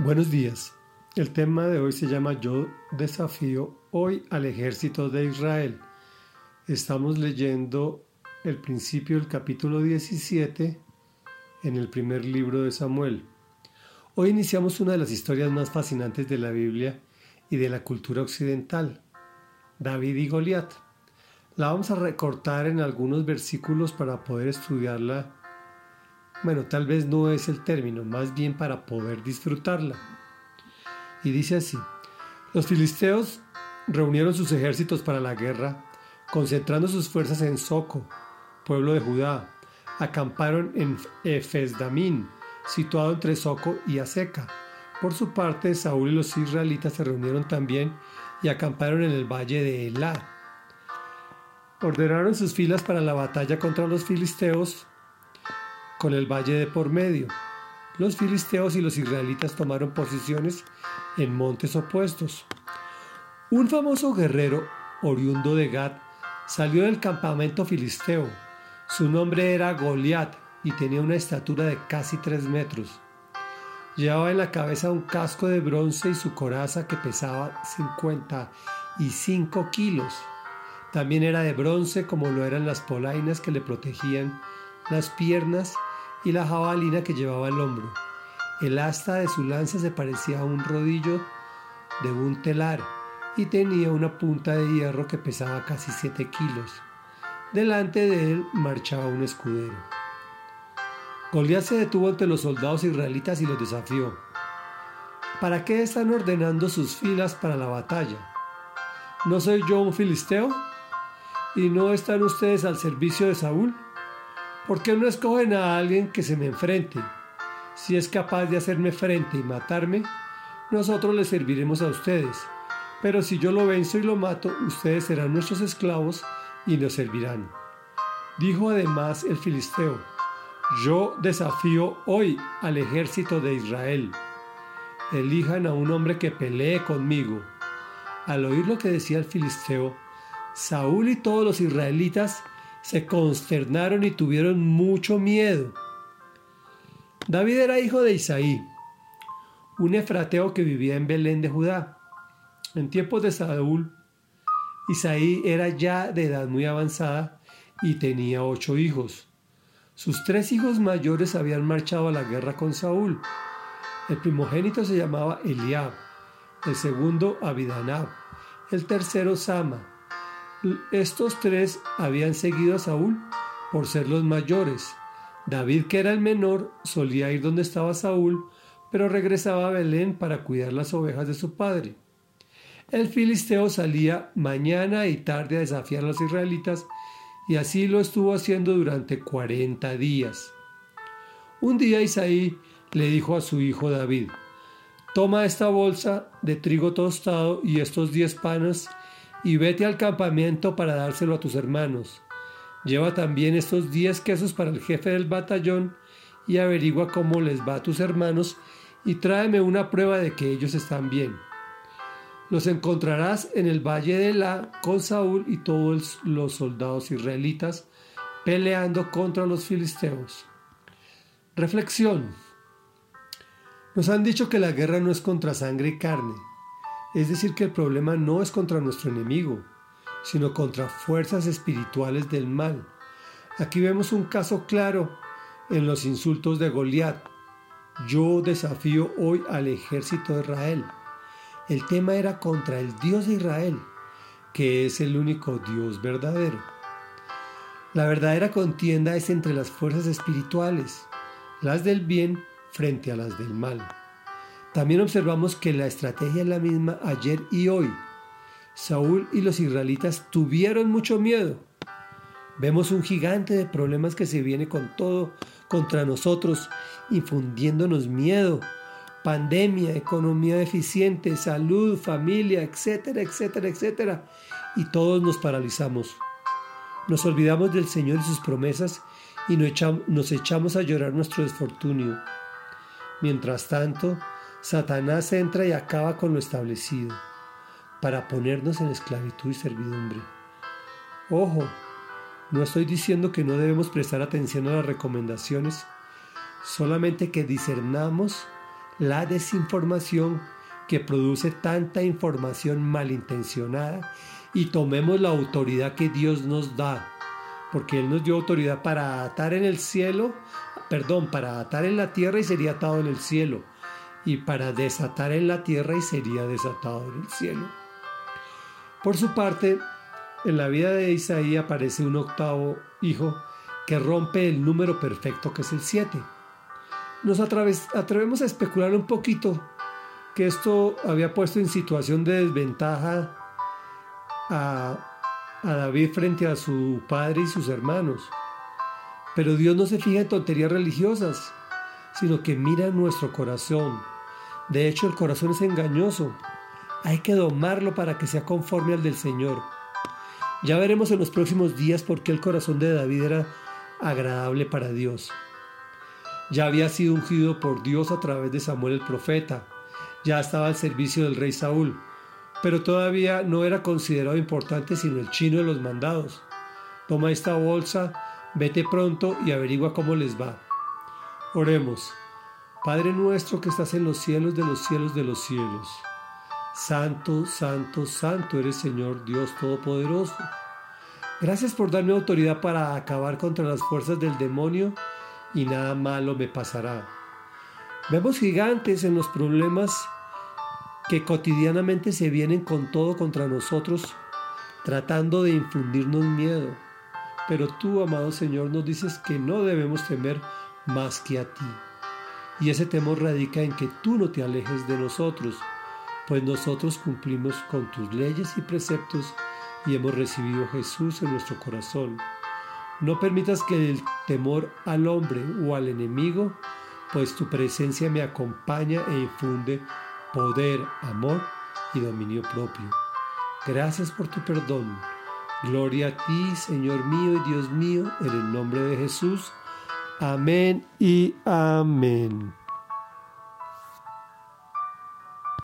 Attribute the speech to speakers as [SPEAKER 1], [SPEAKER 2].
[SPEAKER 1] Buenos días. El tema de hoy se llama Yo desafío hoy al ejército de Israel. Estamos leyendo el principio del capítulo 17 en el primer libro de Samuel. Hoy iniciamos una de las historias más fascinantes de la Biblia y de la cultura occidental, David y Goliat. La vamos a recortar en algunos versículos para poder estudiarla bueno, tal vez no es el término, más bien para poder disfrutarla. Y dice así, los filisteos reunieron sus ejércitos para la guerra, concentrando sus fuerzas en Soco, pueblo de Judá. Acamparon en Efesdamín, situado entre Soco y Aseca. Por su parte, Saúl y los israelitas se reunieron también y acamparon en el valle de Elá. Ordenaron sus filas para la batalla contra los filisteos con el valle de por medio. Los filisteos y los israelitas tomaron posiciones en montes opuestos. Un famoso guerrero, oriundo de Gad, salió del campamento filisteo. Su nombre era Goliat y tenía una estatura de casi tres metros. Llevaba en la cabeza un casco de bronce y su coraza que pesaba 55 kilos. También era de bronce como lo eran las polainas que le protegían las piernas y la jabalina que llevaba al hombro. El asta de su lanza se parecía a un rodillo de un telar y tenía una punta de hierro que pesaba casi 7 kilos. Delante de él marchaba un escudero. Goliat se detuvo ante los soldados israelitas y los desafió. ¿Para qué están ordenando sus filas para la batalla? ¿No soy yo un filisteo? ¿Y no están ustedes al servicio de Saúl? ¿Por qué no escogen a alguien que se me enfrente? Si es capaz de hacerme frente y matarme, nosotros le serviremos a ustedes. Pero si yo lo venzo y lo mato, ustedes serán nuestros esclavos y nos servirán. Dijo además el filisteo, yo desafío hoy al ejército de Israel. Elijan a un hombre que pelee conmigo. Al oír lo que decía el filisteo, Saúl y todos los israelitas se consternaron y tuvieron mucho miedo. David era hijo de Isaí, un efrateo que vivía en Belén de Judá. En tiempos de Saúl, Isaí era ya de edad muy avanzada y tenía ocho hijos. Sus tres hijos mayores habían marchado a la guerra con Saúl. El primogénito se llamaba Eliab, el segundo Abidanab, el tercero Sama, estos tres habían seguido a Saúl por ser los mayores. David, que era el menor, solía ir donde estaba Saúl, pero regresaba a Belén para cuidar las ovejas de su padre. El filisteo salía mañana y tarde a desafiar a los israelitas y así lo estuvo haciendo durante cuarenta días. Un día Isaí le dijo a su hijo David, Toma esta bolsa de trigo tostado y estos diez panes y vete al campamento para dárselo a tus hermanos. Lleva también estos diez quesos para el jefe del batallón y averigua cómo les va a tus hermanos y tráeme una prueba de que ellos están bien. Los encontrarás en el valle de La con Saúl y todos los soldados israelitas peleando contra los filisteos. Reflexión. Nos han dicho que la guerra no es contra sangre y carne, es decir, que el problema no es contra nuestro enemigo, sino contra fuerzas espirituales del mal. Aquí vemos un caso claro en los insultos de Goliat. Yo desafío hoy al ejército de Israel. El tema era contra el Dios de Israel, que es el único Dios verdadero. La verdadera contienda es entre las fuerzas espirituales, las del bien frente a las del mal. También observamos que la estrategia es la misma ayer y hoy. Saúl y los israelitas tuvieron mucho miedo. Vemos un gigante de problemas que se viene con todo contra nosotros, infundiéndonos miedo, pandemia, economía deficiente, salud, familia, etcétera, etcétera, etcétera. Y todos nos paralizamos. Nos olvidamos del Señor y sus promesas y nos echamos a llorar nuestro desfortunio. Mientras tanto, Satanás entra y acaba con lo establecido para ponernos en esclavitud y servidumbre. Ojo, no estoy diciendo que no debemos prestar atención a las recomendaciones, solamente que discernamos la desinformación que produce tanta información malintencionada y tomemos la autoridad que Dios nos da, porque Él nos dio autoridad para atar en el cielo, perdón, para atar en la tierra y sería atado en el cielo, y para desatar en la tierra y sería desatado en el cielo. Por su parte, en la vida de Isaías aparece un octavo hijo que rompe el número perfecto que es el 7. Nos atrevemos a especular un poquito que esto había puesto en situación de desventaja a, a David frente a su padre y sus hermanos. Pero Dios no se fija en tonterías religiosas, sino que mira nuestro corazón. De hecho, el corazón es engañoso. Hay que domarlo para que sea conforme al del Señor. Ya veremos en los próximos días por qué el corazón de David era agradable para Dios. Ya había sido ungido por Dios a través de Samuel el profeta, ya estaba al servicio del rey Saúl, pero todavía no era considerado importante sino el chino de los mandados. Toma esta bolsa, vete pronto y averigua cómo les va. Oremos. Padre nuestro que estás en los cielos de los cielos de los cielos. Santo, santo, santo eres Señor Dios Todopoderoso. Gracias por darme autoridad para acabar contra las fuerzas del demonio y nada malo me pasará. Vemos gigantes en los problemas que cotidianamente se vienen con todo contra nosotros, tratando de infundirnos miedo. Pero tú, amado Señor, nos dices que no debemos temer más que a ti. Y ese temor radica en que tú no te alejes de nosotros, pues nosotros cumplimos con tus leyes y preceptos y hemos recibido a Jesús en nuestro corazón. No permitas que el temor al hombre o al enemigo, pues tu presencia me acompaña e infunde poder, amor y dominio propio. Gracias por tu perdón. Gloria a ti, Señor mío y Dios mío, en el nombre de Jesús. Amén y amén.